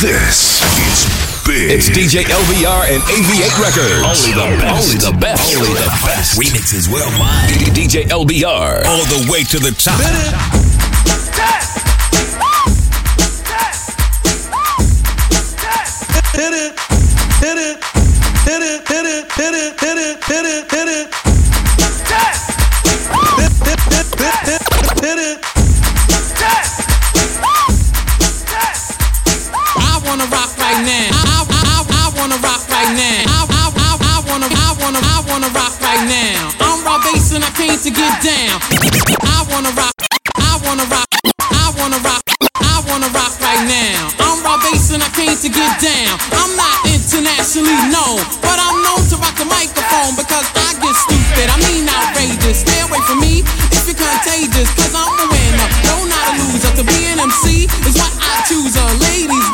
This is big. It's DJ LBR and AV8 Records. Only the best. Only the best. Only the best. Remixes worldwide. DJ LBR. All the way to the top. hit it, hit it, hit it, hit it, hit it, hit it, hit it, hit it. Hit, hit, hit, hit, hit, hit it. Wanna rock right now. I, I, I, I wanna rock right now. I, I, I, I wanna, I wanna, I wanna rock right now. I'm Rob Base and I came to get down. I wanna rock. I wanna rock. I wanna rock. I wanna rock right now. I'm Rob Base and I came to get down. I'm not internationally known, but I'm known to rock the microphone because I get stupid. I mean outrageous. Stay away from me if you're contagious, cause I'm a winner. No, not a loser. To be an MC is what I choose. Uh, ladies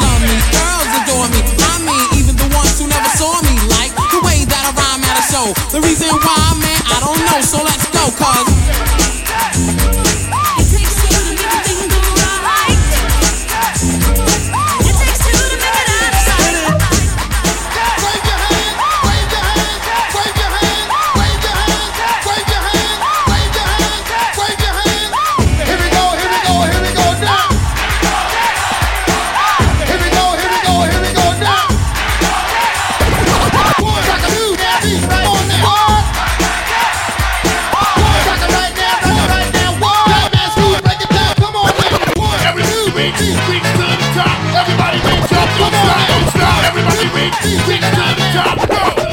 The reason why, man, I don't know. So let's go, cause. beat, it's time to go!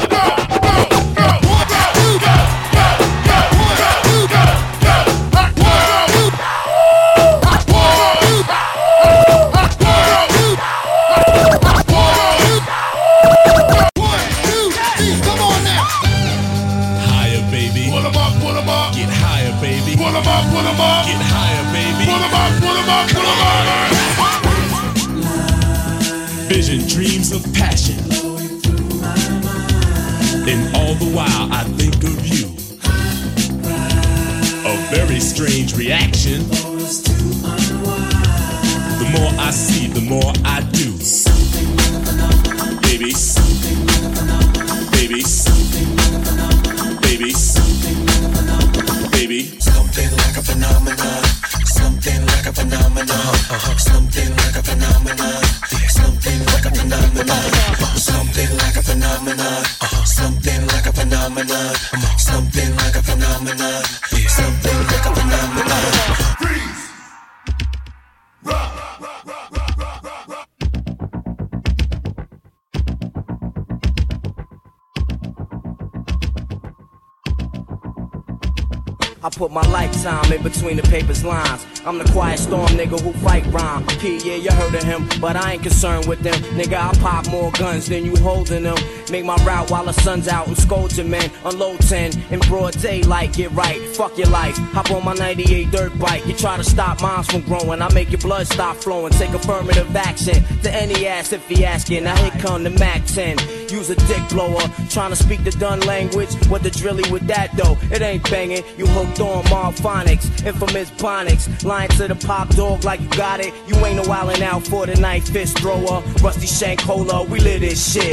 Ain't concerned with them. Nigga, I pop more guns than you holding them. Make my route while the sun's out and scold your man. Unload 10 in broad daylight, get right. Fuck your life. Hop on my 98 dirt bike. You try to stop minds from growing. I make your blood stop flowing. Take affirmative action to any ass if he asking. Now here come the Mac 10. Use a dick blower. Trying to speak the done language. What the drilly with that though? It ain't banging. You hooked on Marphonics. Infamous Bonics. Lying to the pop dog like you got it. You ain't no wildin' out for the night fist thrower. Rusty Shank Cola. We live this shit.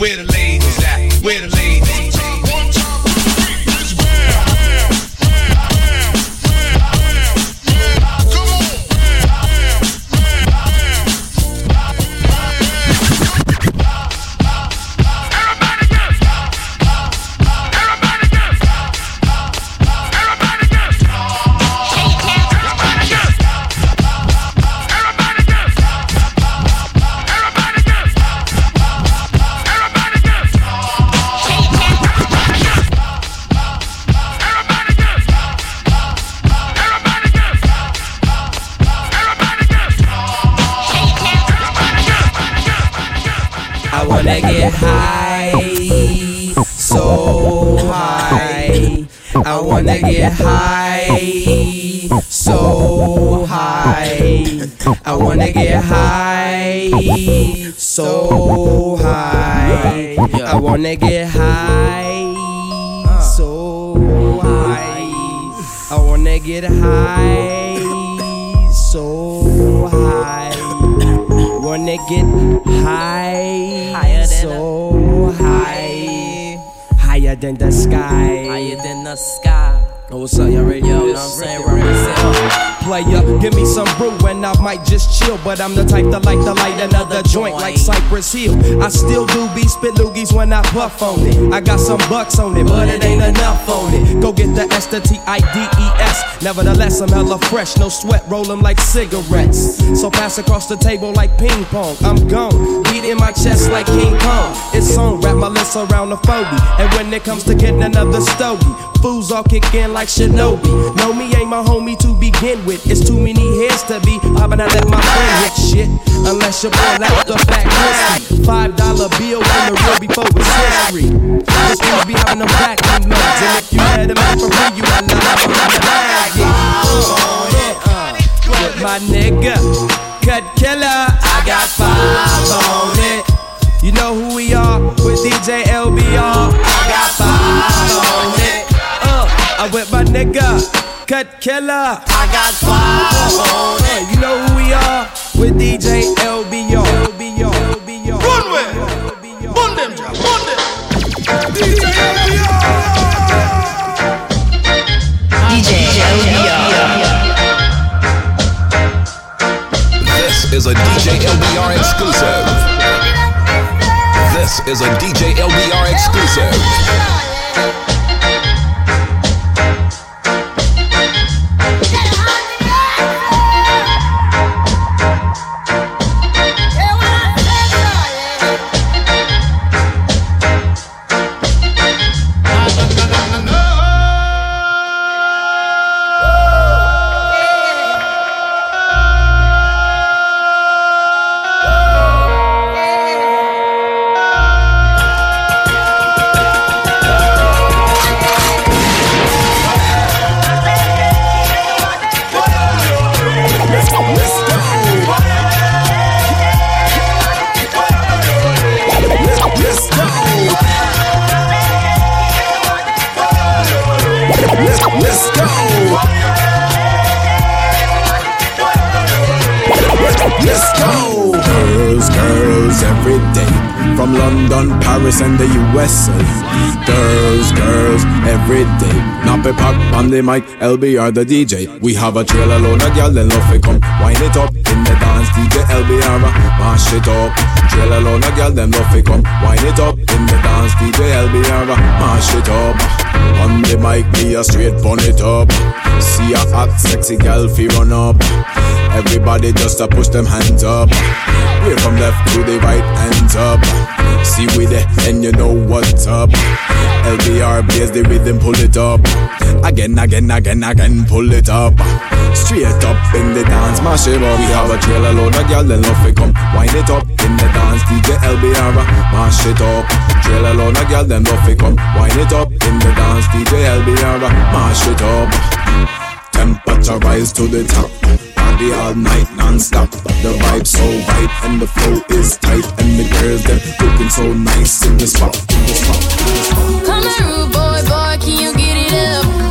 Where the ladies at? Where the ladies high, so high. I wanna get high, so high. I wanna get high, so high. I wanna get high, so high. I wanna get high, so high. Wanna get high, higher so high. Higher than the sky. Higher than the sky. Oh, what's up, y'all ready? Yo, what I'm saying? Represent. Player, give me some brew and I might just chill. But I'm the type that like to light another joint like Cypress Hill. I still do be spit loogies when I puff on it. I got some bucks on it, but it ain't enough on it. Go get the S, the. Nevertheless, I'm hella fresh, no sweat, roll 'em like cigarettes. So pass across the table like ping pong. I'm gone, beat in my chest like King Kong. It's on, wrap my lips around the phony. And when it comes to getting another stogie, fools all kick in like Shinobi. No, me ain't my homie to begin with. It's too many heads to be popping. I let my friend hit shit. Unless you pull out the whiskey. Five dollar bill in the real before it's history. This dude be having them vacuum nuts. And if you had them out for free, you got nothing from the bag. With my nigga, Cut Killer, I got five on it. You know who we are with DJ LBR. I got five on it. Uh, I'm with my nigga, Cut Killer. I got five on it. You know who we are with DJ LBR. LBR. LBR. Runway. Bun them, Jack. Bun them. DJ This is a DJ LBR exclusive. This is a DJ LBR exclusive. Every day. Nappy pack on the mic, LBR the DJ. We have a trailer load of y'all, then love it come. Wind it up in the dance, DJ LBR. Mash it up. Trailer load of y'all, then love it come. Wind it up in the dance, DJ LBR. Mash it up. On the mic, me a straight bun it up. See a hot, sexy gal fi run up. Everybody just a push them hands up. Way from left to the right, hands up. See we there, and you know what's up. LBR plays the rhythm, pull it up. Again, again, again, again, pull it up. Straight up in the dance, mash it up. We have a trailer load of gal, then love it come. Wind it up in the dance, DJ LBR, mash it up. Trailer load of gal, then love it come. Wind it up in the dance, DJ LBR, mash it up. Temperature rise to the top. Party all night non-stop. The vibe so right and the flow is tight and the girls them looking so nice in the spot. In the spot. In the spot. Come here, rude boy, boy, can you get it up?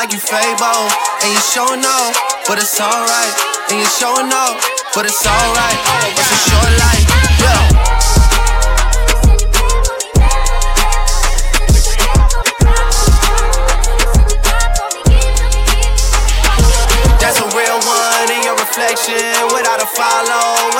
Like you Fable. And you showing off, but it's alright. And you showing off, but it's alright. It's a short life, yeah. That's a real one in your reflection. Without a follow,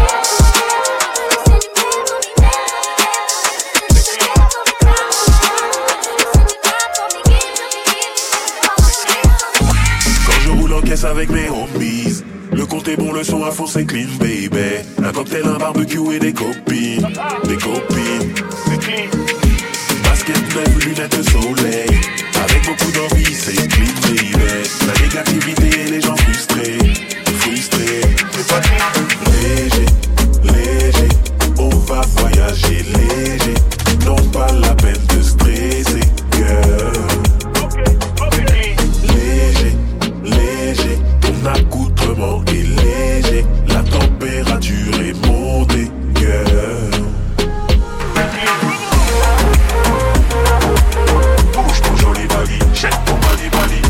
Avec mes homies. Le compte est bon, le son à fond c'est clean baby. Un cocktail, un barbecue et des copines. Des copines. Basket neuf, lunettes de soleil. Avec beaucoup d'envie, c'est clean baby. La négativité et les gens frustrés. Frustrés. Léger, léger. On va voyager léger. Non pas la peine de stresser Girl léger, la température est montée, girl. Bouge ton joli bali, jette ton bali bali.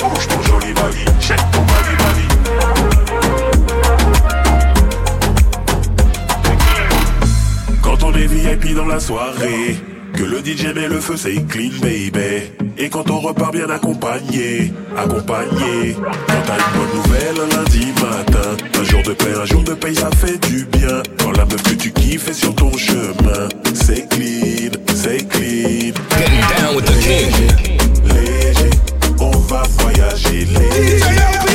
Bouge ton joli bali, jette ton bali bali. Quand on est VIP dans la soirée, que le DJ met le feu, c'est clean baby. Et quand on repart bien accompagné, accompagné. Quand t'as une bonne nouvelle un lundi matin, un jour de paix, un jour de paye, ça fait du bien. Quand la meuf que tu kiffes est sur ton chemin, c'est clean, c'est clean. Getting down with the king. Léger, on va voyager léger.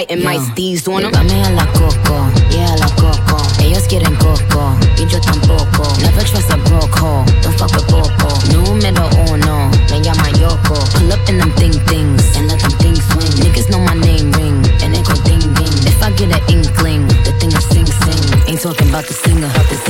Biting my steez on them. Dame a la coco, yeah, la coco. Ellos quieren coco, y yo tampoco. Never trust a broke hoe, don't fuck with popo. Número uno, me llama Yoko. Pull up in them thing things and let them things swing. Niggas know my name ring and they go ding ding. If I get an inkling, the thing is sing sing. Ain't talking about the singer, about the singer,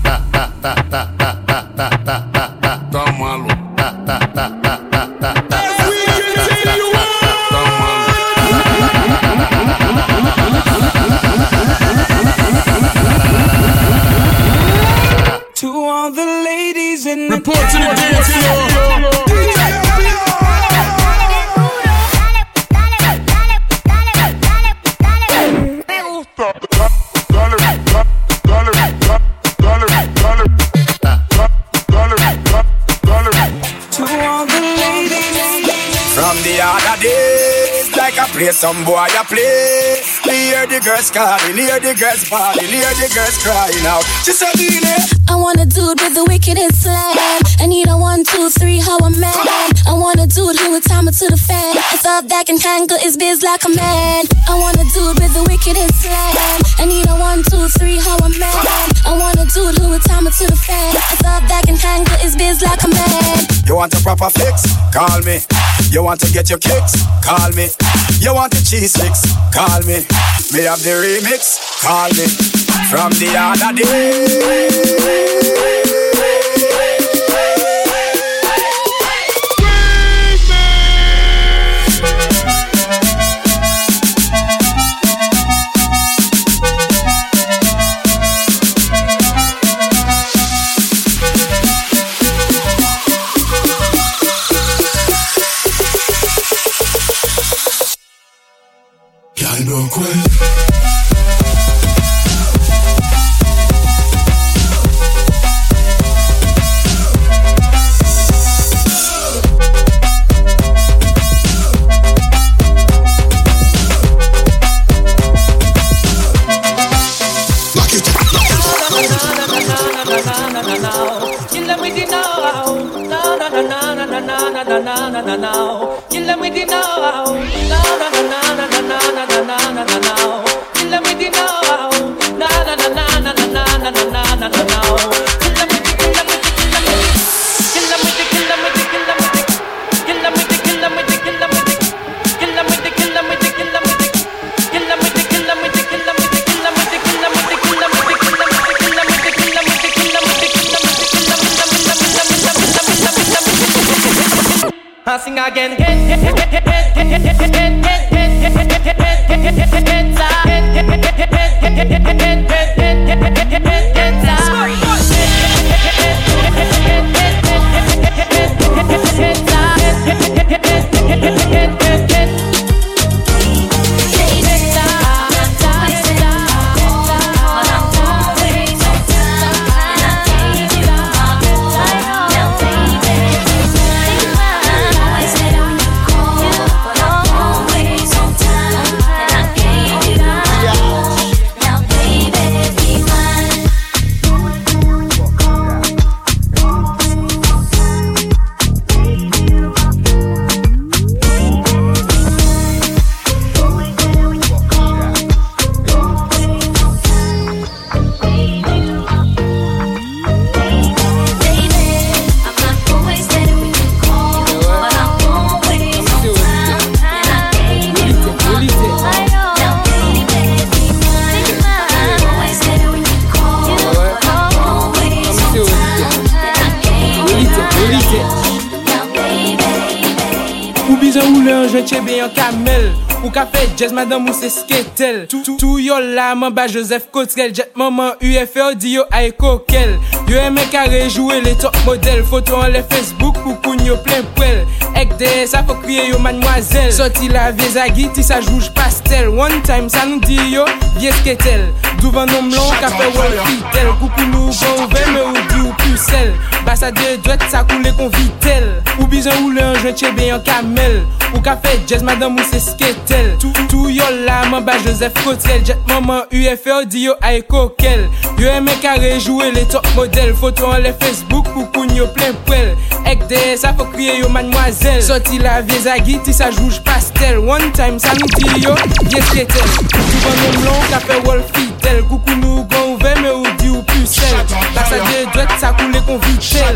some boy I play. Me hear the girls calling, hear the girls bawling, hear the girls crying out. She said, Dile, eh? I want a dude with the wickedest slam. I need a one, two, three, how a man. I want a dude who would time it to the fan. A thug that can handle his biz like a man. I want a dude with the wickedest slam. I need a one, two, three, how a man. I want a dude who would time it to the fan. A thug that can handle his biz like a man. You want a proper fix? Call me. You want to get your kicks? Call me. You want the cheese sticks? Call me. Me have the remix? Call me. From the other day. Jazz madame ou se sketel. Tou yo la man ba Joseph Kotrel. Jet maman UFO di yo ay kokel. Yo eme kare jowe le top model. Foto an le Facebook pou koun yo plen prel. Ek deye sa fò kriye yo manmwazel Soti la vie zagi ti sa jouj pastel. One time sa nou di yo vie sketel Douvan nom lon, ka fe wol fitel Koukou nou bon ouve me ou di ou pusel Basa de dwet sa koule kon vitel Ou bizan ou le anjwen chebe yon kamel. Ou ka fe jazz madame ou se sketel Tou, tou yo la man ba Joseph Kotel Jet maman UFO di yo ay kokel. Yo eme kare, rejouwe le top model. Foto an le Facebook koukoun yo plen prel Ek de, sa fò kriye yo manmwazel tel Soti la vez a giti sa jouj pastel One time sa nou ti yo, yes ketel Souvan nou mlon ka fe wol fitel Koukou nou gon ouve me ou di ou pusel La sa de dwek sa koule kon vitel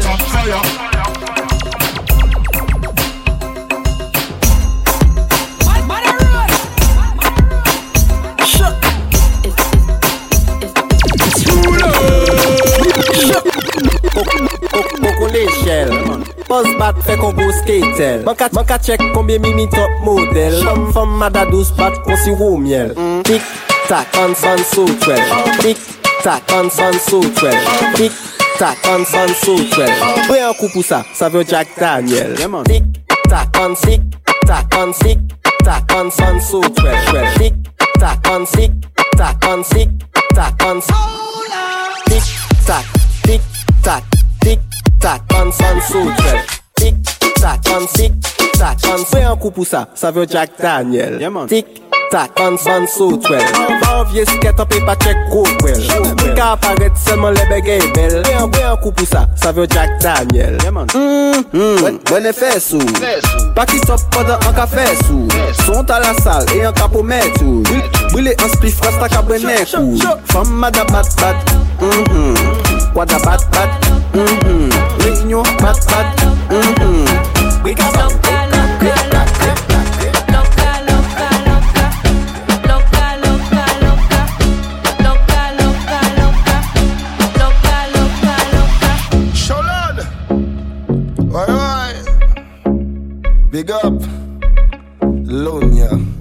Poco l'échelle fait qu'on go skatel Man ka, man ka check combien mimi top model. Femme, femme, mada douce bat qu'on si au miel. Tic, tac, on son so twel Tic, tac, on son so twel Tic, tac, on son so twel Prends un coup pour ça, ça veut Jack Daniel. Tic, tac, on tic, tac, on tic, tac, on son so twel twel Tic, tac, on tic, tac, on tic, tac, on Tic, tac, tic, tac, tak, an san sotrel Tik tak, an sik tak, an fwe an kou pou sa, sa vyo Jack Daniel. Tik tak, an san sotrel An vye sket an pe pa chek kokwel Ka aparet selman lebe gey bel Fwe an kou pou sa, sa vyo Jack Daniel. Mwen e fè sou Paki top poda an ka fè sou Sont a la sal e an ka pou mè tou Bwile an spif rasta ka bwene kou Fama da bat bat. Mwen mhm. Wada bat bat mhm. Réunion bat bat mhm. We got some. Big up. Lonia.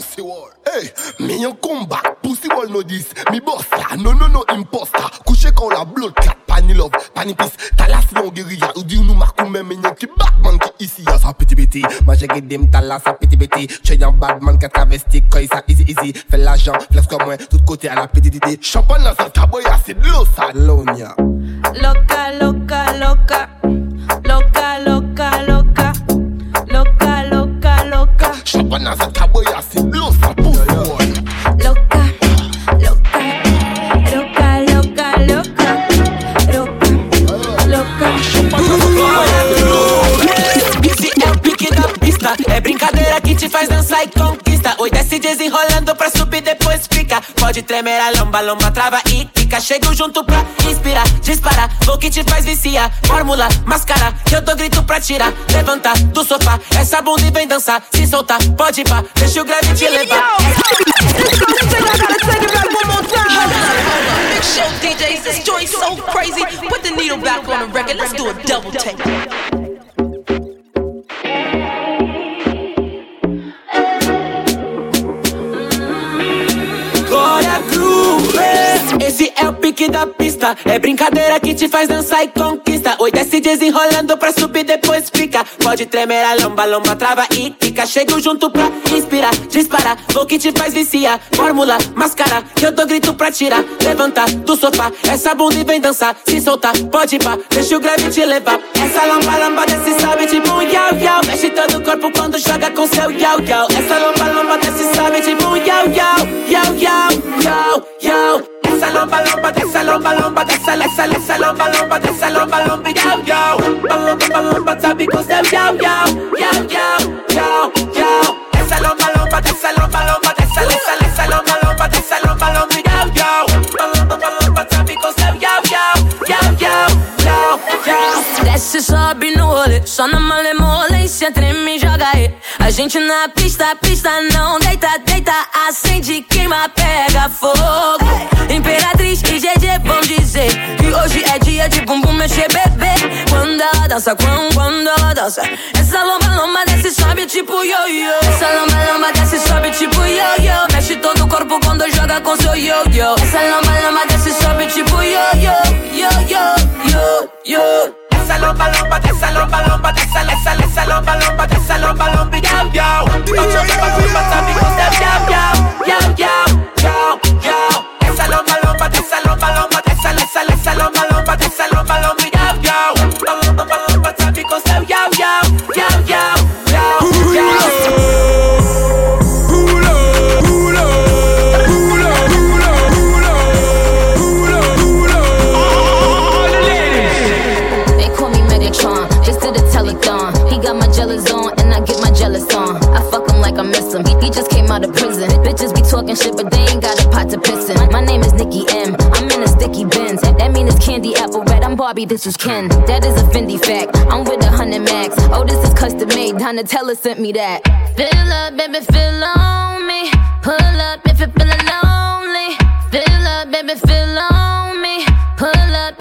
Pussy wall. Hey, me yon come back. Pussy wall no this. Me boss la. No, no, no imposter. Couché quand la blood clot. Pani love. Pani peace. Talas mon guérilla. Ou di nou makou men men yon ki Batman ki ici. Ya sa petit petit. Ma j'ai dem talas sa petit petit. Che yon badman qui a travesti. Quand ça easy easy. Fais l'argent. Flex comme moi. Tout côté à la petite idée. Champagne dans sa taboya. C'est de l'eau ça. Lonia. Loca, loca, loca. Loca, loca, loca. Loca, loca, loca. Champagne dans sa taboya. Ça. Pussy wall. Loca, loca. Loca, loca, loca. Loca, Esse é pique da pista. É brincadeira que te faz dançar e conquista. Oi, desce desenrolando pra fica. Pode tremer a lomba, lomba, trava e fica. Chego junto pra inspirar, disparar. Vou que te faz viciar. Fórmula, máscara, que eu dou grito pra tirar. Levanta do sofá, essa bunda e vem dançar. Se soltar, pode ir pá, deixa o grave te levar. Show DJs, this so crazy. Put the needle back on the record. Let's do a double take. Hey! Esse é o pique da pista. É brincadeira que te faz dançar e conquista. Oi, desce desenrolando pra subir, depois fica. Pode tremer a lomba, lomba, trava e fica. Chego junto pra inspirar, disparar. Vou que te faz viciar. Fórmula, máscara, que eu dou grito pra tirar. Levanta do sofá, essa bunda e vem dançar. Se soltar, pode pá, deixa o grave te levar. Essa lomba, lomba, desce, sobe tipo um yau, yau. Mexe todo o corpo quando joga com seu yau, yau. Essa lomba, lomba, desce, sobe tipo um yau, yau, yau, yau, yau, yau. Essa lomba, dessa lomba, lomba, dessa, essa, essa lomba, lomba, dessa lomba, lomba, yau, yau. Lomba, lomba, sabe com seu yau, yau, yau, yau, yau, yau. Essa lomba, lomba, dessa lomba, lomba, dessa, essa, Desce, sobe no rolê, só na malemolência, treme e joga aí. A gente na pista, pista não deita, deita, acende, queima, pega fogo. Imperatriz e GG vão dizer que hoje é dia de bumbum mexer, bebê. Quando ela dança, quando, quando ela dança, essa lomba, lomba desce, sobe tipo yo-yo. Essa lomba, lomba desce, sobe tipo yo-yo. Mexe todo o corpo quando joga com seu yo-yo. Essa lomba, lomba desce, sobe tipo yo-yo, yo-yo, yo-yo. Essa lomba, lomba, dessa lomba, lomba, dessa, essa, essa lomba, lomba, dessa lomba, lomba, yau, yau. Lomba, lomba, sabe com seu yau, talking shit, but they ain't got a pot to piss in. My name is Nicki M. I'm in a sticky Benz. That mean it's candy apple red. I'm Barbie, this is Ken. That is a Fendi fact. I'm with a hundred max. Oh, this is custom made. Donatella sent me that. Fill up, baby, fill on me. Pull up if you're feeling lonely. Fill up, baby, fill on me. Pull up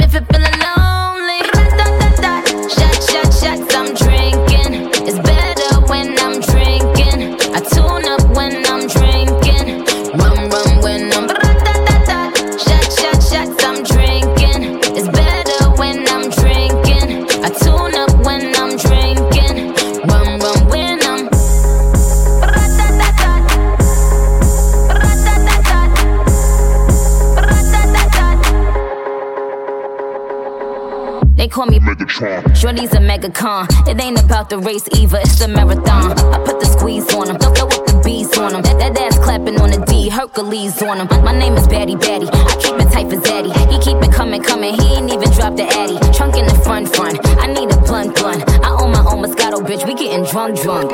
Shorty's a mega con. It ain't about the race either, it's the marathon. I put the squeeze on him, throw up the bees on him. That, that ass clapping on the D, Hercules on him. My name is Batty Batty, I keep it tight for Zaddy. He keep it coming, coming, he ain't even dropped the Addy. Trunk in the front, front. I need a blunt, blunt. I own my own Moscato, bitch, we getting drunk, drunk.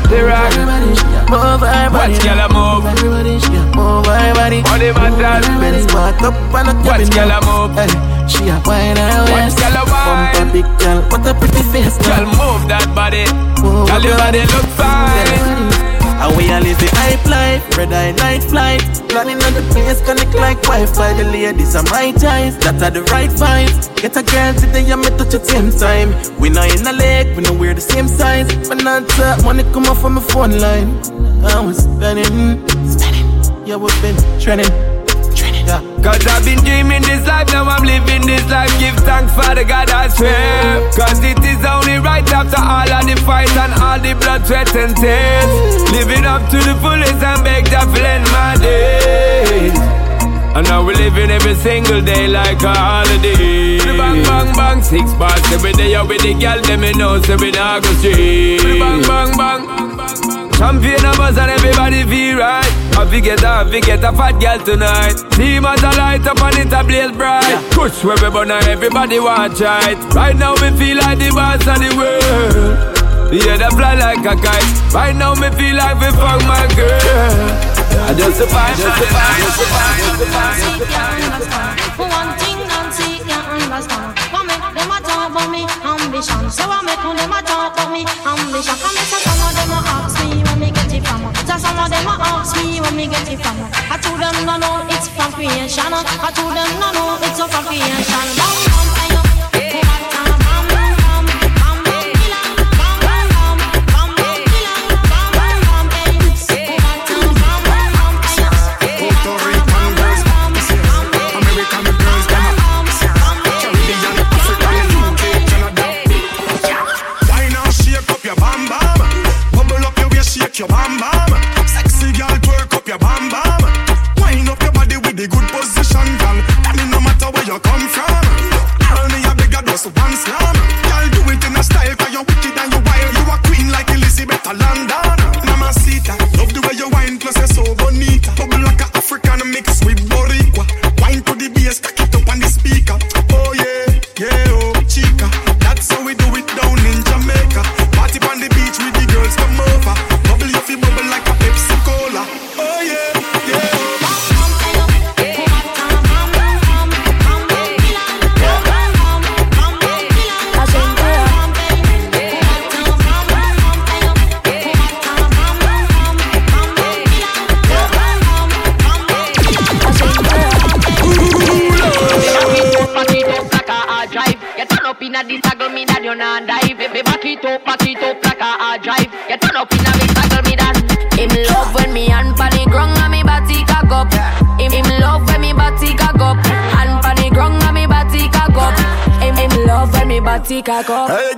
Body, Dirty rock. move her body. Watch girl a move. Move her body. Body matters. Benz back up and a Watch cabin. girl a move. Hey, she a wine Watch waist. girl a wine. Bumper big girl, what a pretty face, Girl girl. move that body. Move Girl your body look fine. And we a live the hype life, red eye night flight. Planning on the place, connect like Wi-Fi. The ladies are my ties, that are the right vibes. Get a girl today, and me touch at same time. We not in a lake, we know we're the same size. But not talk, money come off from my phone line. I was spending, spending. Yeah, we've been trending. Cause I've been dreaming this life, now I'm living this life. Give thanks for the God I swear. Cause it is only right after all of the fight and all the blood, sweat, and tears. Living up to the fullest and beg to end my days. And now we're living every single day like a holiday. Bang, bang, bang, six bars every day. Out with the girl, them me know, so we not go straight. Bang, bang, bang. Champagne a buzz and everybody feel right. I forget I forget a fat girl tonight. Team as a light up and it a blaze bright. Push where we burn and everybody watch right. Right now we feel like the boss of the world. Yeah, they fly like a kite. Right now me feel like we fuck my girl. I just survive, just survive, just survive, just survive. One thing Nancy can't understand. What make them a talk about me ambition? So what make them a talk about me ambition? Come here, me get it from. I told them no no, it's from creation. I told them no no, it's from creation. Bam. Bam body cock. Hey,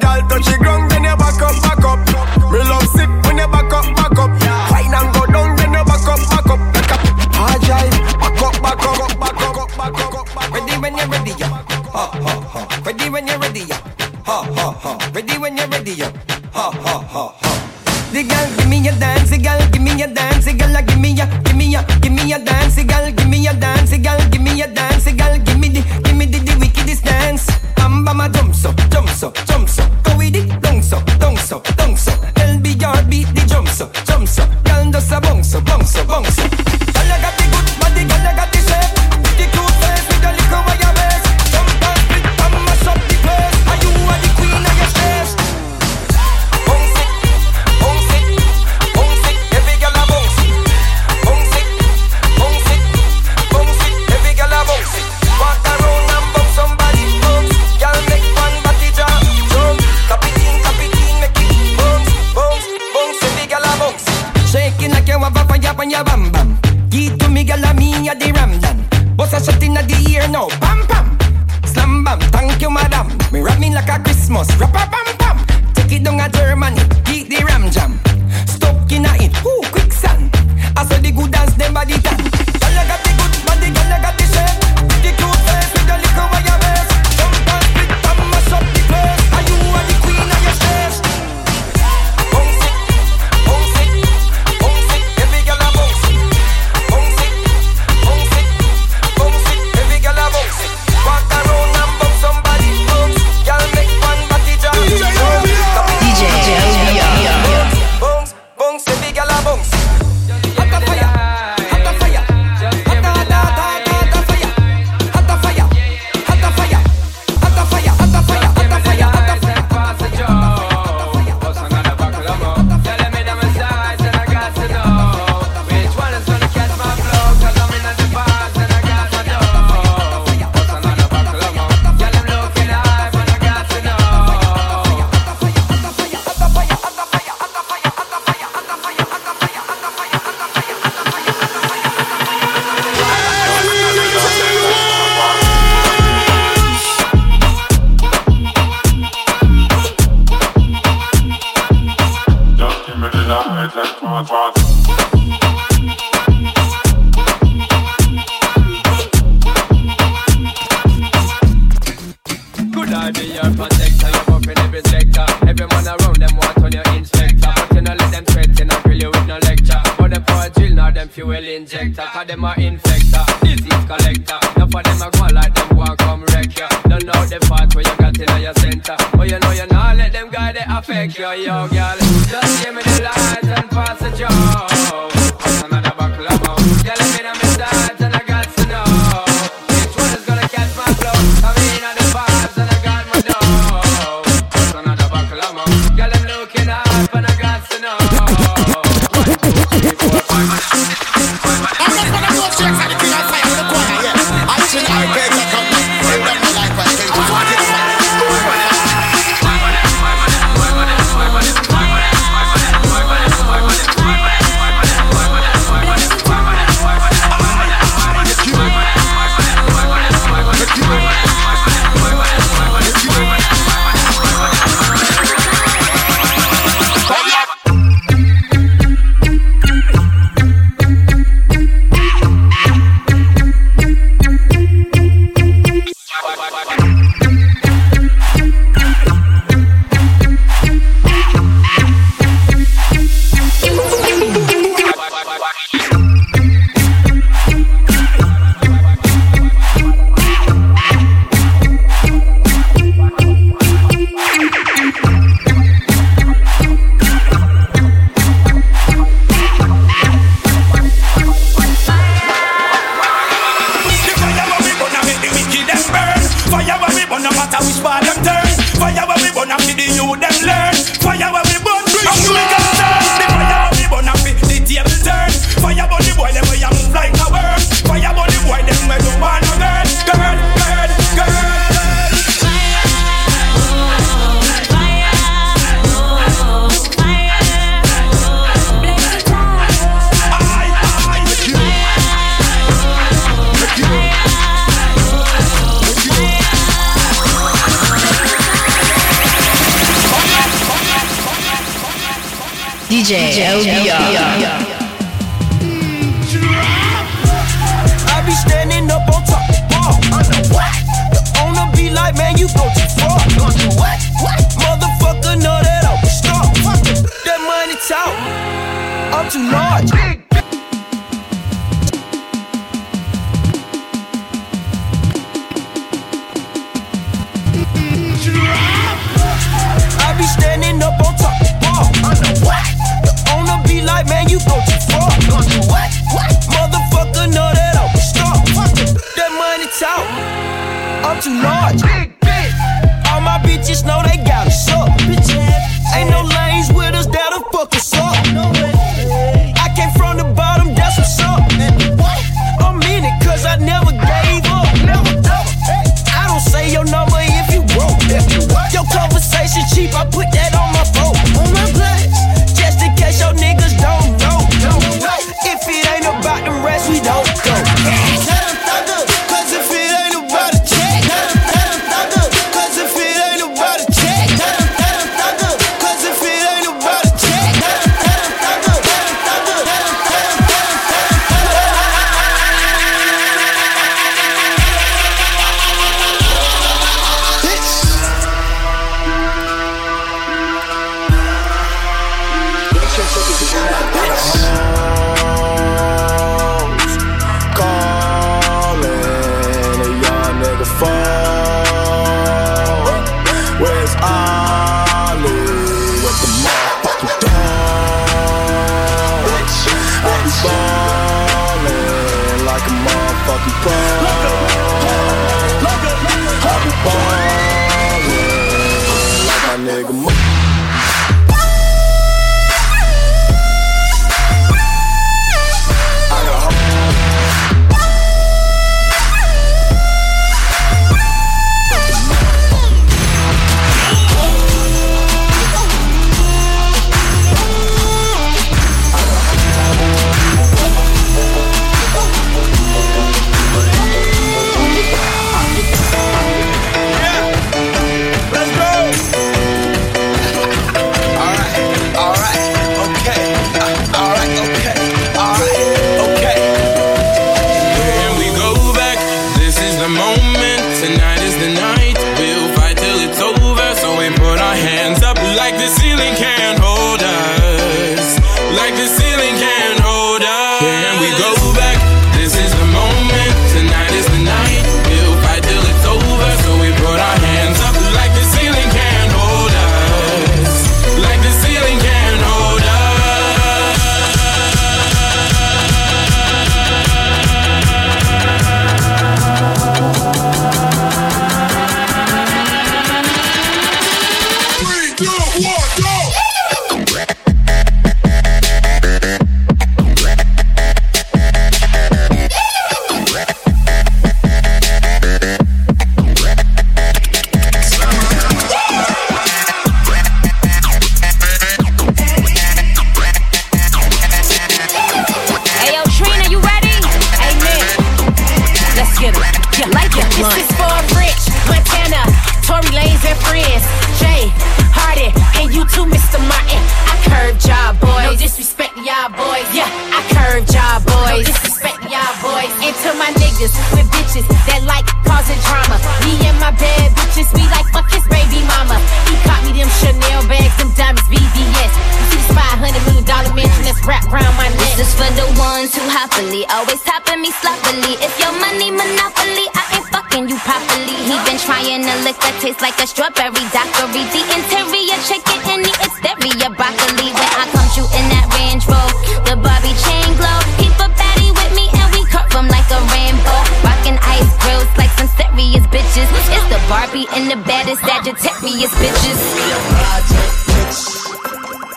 bitches.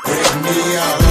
Bring me up.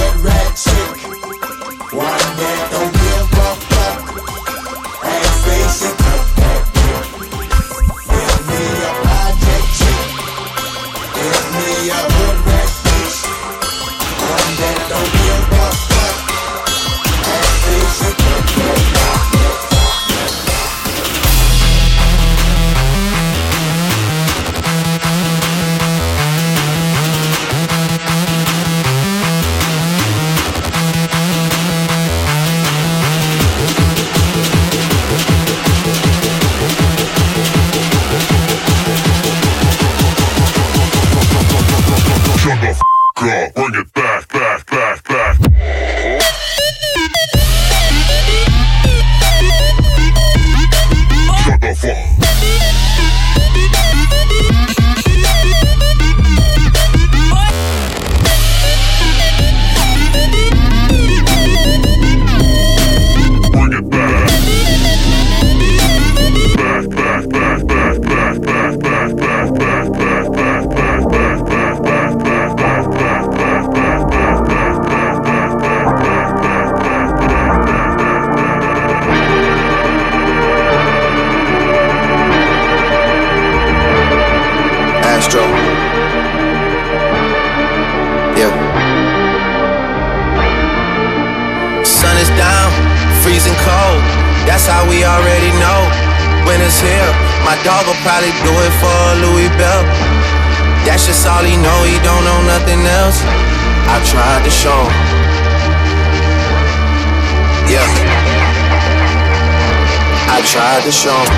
tried to show him.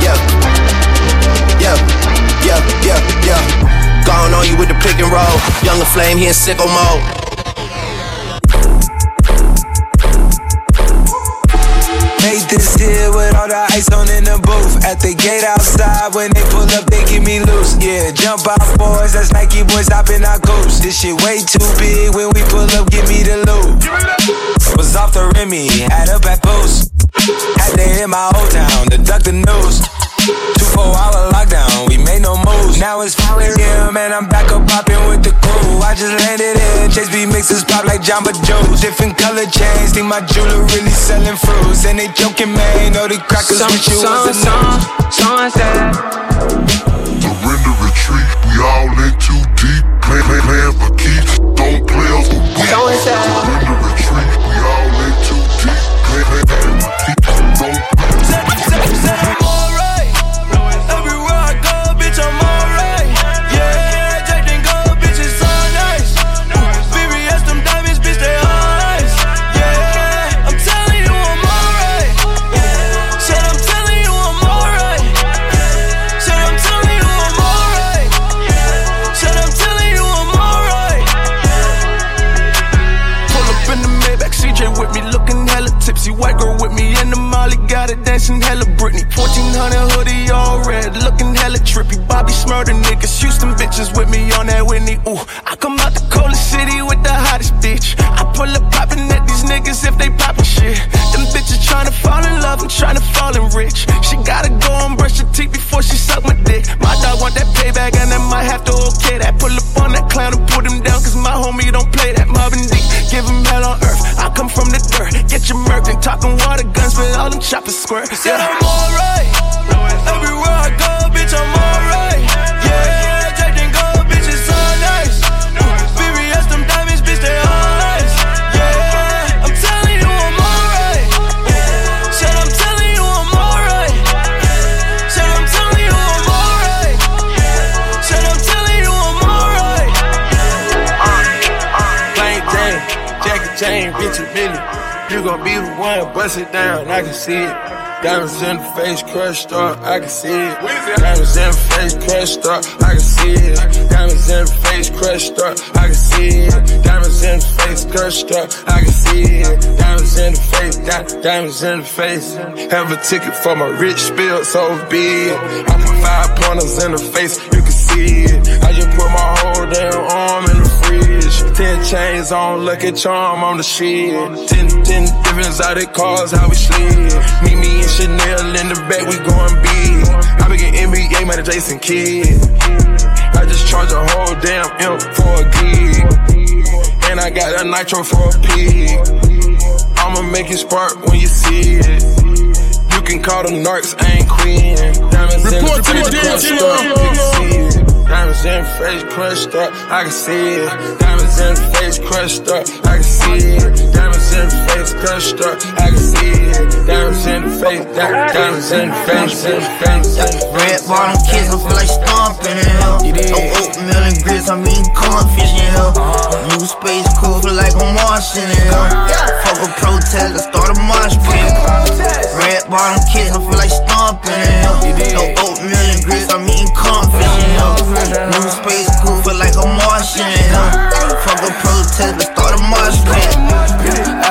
Yeah, yeah, yeah, yeah, yeah. Gone on you with the pick and roll. Young LaFlame, here in sicko mode. Made this here with all the ice on in the booth. At the gate outside, when they pull up, they get me loose. Yeah, jump out boys, that's Nike boys hopping our coast. This shit way too big. When we pull up, give me the loot. Give me the loot. Was off the Remy, had a bad boost. Had to hit my old town to duck the news. Two four hour lockdown, we made no moves. Now it's 4 a.m. and I'm back up popping with the crew. I just landed in, Chase B mixes pop like Jamba Juice. Different color chains, think my jeweler really selling fruits. And they joking, man, know the crackers Some- with you some- was a some- someone said. Surrender retreat, we all in too deep. Play, play, playing for keeps, don't play us for weeks. Someone said. Surrender Bobby Smurder niggas, Houston bitches with me on that Whitney. Ooh, I come out the coldest city with the hottest bitch. I pull up popping at these niggas if they poppin' shit. Them bitches tryna fall in love and tryna fall in rich. She gotta go and brush her teeth before she suck my dick. My dog want that payback and I might have to okay that. Pull up on that clown and put him down, cause my homie don't play that Marvin D. Give him hell on earth. I come from the dirt. Get your murked and talking water guns, with all them choppers squirt. Said I'm alright. Bust it down, I can see it. Diamonds in the face, crushed up, I can see it. Diamonds in the face, crushed up, I can see it. Diamonds in the face, crushed up, I can see it. Diamonds in the face, crushed up, I can see it. Diamonds in the face, di- diamonds in the face. Have a ticket for my rich spill, so be it. I put five pointers in the face, you can see it. I just put my whole damn arm in. Ten chains on, lucky charm on the shit. Ten, ten different exotic cars, how we slid. Meet me and Chanel in the back, we going big. I be getting NBA, man, Jason Kidd. I just charge a whole damn M for a gig. And I got a nitro for a pig. I'ma make it spark when you see it. You can call them narcs, I ain't queen. Diamonds in Report the to the face, crushed DJ. up, you can see it. Diamonds in the face, crushed up, I can see it. Diamonds in the face, crushed up, I can see it. Diamonds in the face, crushed up, I can see it. Diamonds in the face, diamonds in the face, in the face. Red bottom kids, I feel like stomping in hell. No oatmeal and grits, I'm eating cornfish in hell. Uh-huh. New space cool, feel like I'm Martian in hell. Fuck a protest, I start a mosh pit. Red bottom kids, I feel like stomping in. No oatmeal and grits, I'm eating in. New space cool, feel like I'm Martian. Fuck a protest, I start a mosh pit.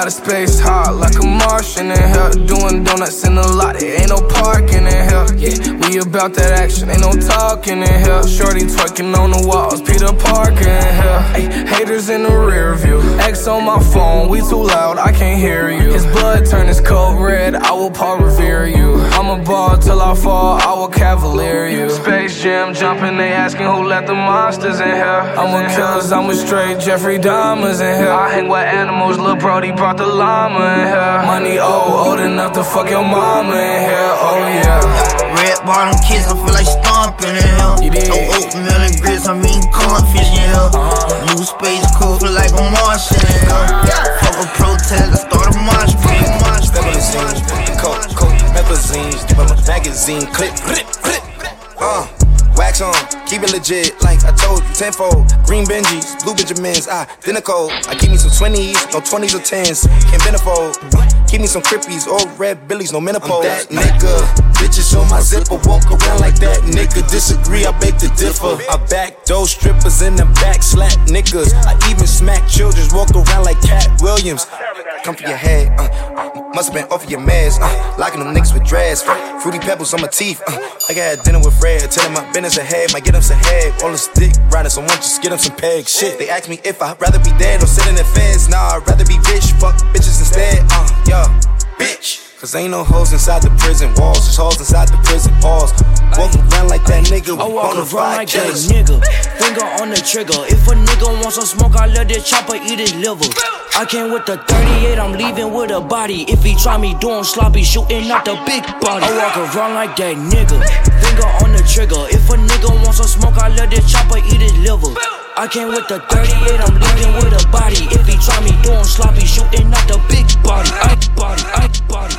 Outer space hot like a Martian in here. Doing donuts in the lot, there ain't no parking in here. Yeah, we about that action, ain't no talking in here. Shorty twerking on the walls, Peter Parker in here. Ay, haters in the rear view. X on my phone, we too loud, I can't hear you. His blood turn his coat red, I will Paul revere you. I'm a ball till I fall, I will cavalier you. Space Jam jumping, they asking who let the monsters in here. I'm a killers, I'm with straight Jeffrey Dahmers in here. I hang with animals, Lil Brody brought the llama in here. Money old, old enough to fuck your mama in here, oh yeah. Red bottom kids, I feel like stomping in hell. No oatmeal and grits, I'm eating cornfish in hell. New space cool, feel like I'm Martian in hell. Fuck a protest, I start a mosh pit. Mosh pit. Melamazine, coke, coke, methazine, from a magazine, clip, clip, clip. Uh, wax on, keep it legit, like I told you, tenfold. Green Benjis, blue Benjamins, identical. I give me some 20s, no 20s or 10s, can't benefold. Give me some crippies or red billies, no menopause. I'm that nigga. Bitches on my zipper, walk around like that nigga. Disagree, I beg to differ. I back those strippers in the back, slap niggas. I even smack children, walk around like Katt Williams. Come for your head, uh, Must've been off of your mask, uh, locking them niggas with dreads. Fruity pebbles on my teeth, uh, I got dinner with Fred. Tell him my business ahead, might get him some head. All the stick riding, so won't just get him some pegs. Shit, they ask me if I'd rather be dead or sit in the feds. Nah, I'd rather be rich, fuck bitches instead, uh, yeah, bitch. Cause ain't no hoes inside the prison walls, just hoes inside the prison walls. Walk around like that nigga with I walk around like that nigga, finger on the trigger. If a nigga wants some smoke, I let that chopper eat his liver. I came with the 38, I'm leaving with a body. If he try me doing sloppy, shooting out the big body. I walk around like that nigga, finger on the trigger. If a nigga wants some smoke, I let that chopper eat his liver. I came with the 38, I'm leaving with a body. If he try me doing sloppy, shooting out the big body. I body, I body,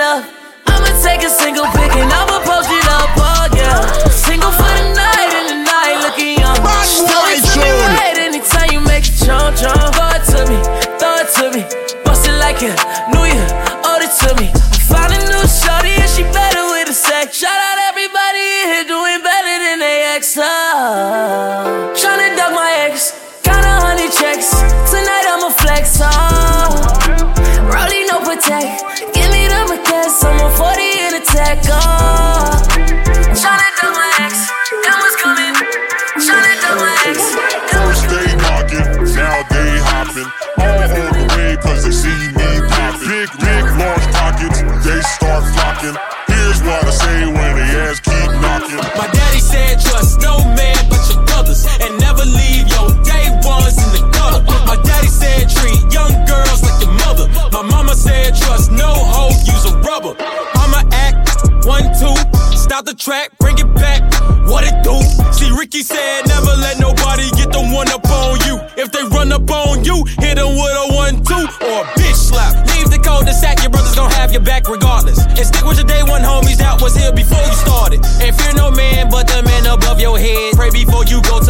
it up. I'ma take a single pic and I'ma post it up, oh yeah. Single for the night and the night looking young. Throw it to me right anytime you make it jump, jump. Throw it to me, throw it to me. Bust it like a new year, owed it to me. I found a new shorty and she better with the sex. Shout out everybody in here doing better than they ex. Oh. Tryna duck my ex, kinda honey checks. Tonight I'ma flex, oh. Rolling no protect. Give me the baguettes. I'm on 40 in a tech. Oh. Tryna do my ex. That was coming. Tryna do my ex. First they knocking, now they hopping. All on the way cause they see me popping. Big, big, large pockets, they start flocking. Here's what I say when they ass keep knocking. My daddy said trust no man Ricky said never let nobody get the one up on you. If they run up on you, hit them with a one two or a bitch slap. Leave the cul-de-sac, your brothers gon' have your back regardless. And stick with your day one homies that was here before you started. And fear no man but the man above your head. Pray before you go to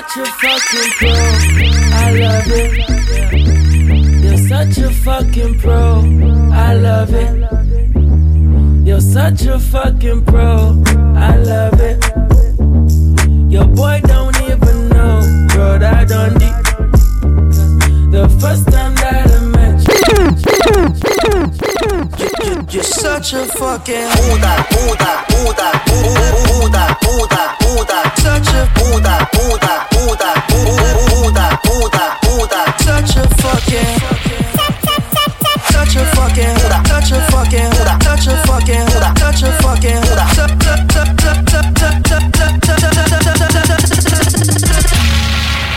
such a fucking pro. I love it. You're such a fucking pro. I love it. You're such a fucking pro. I love it. Your boy don't even know, done deep. The first time that I met you, you're such a fucking Buddha, Buddha, Buddha, Buddha, Buddha, Buddha, such a Buddha, Buddha, Buddha, Buddha, fucking. Touch your fucking. Touch your fucking. Touch your fucking. Touch your fucking.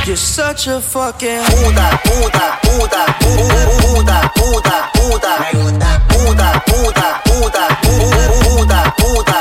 You're such a fucking. Buda, Buda, Buda, Buda, Buda, Buda, Buda, Buda, Buda, Buda, Buda, Buda.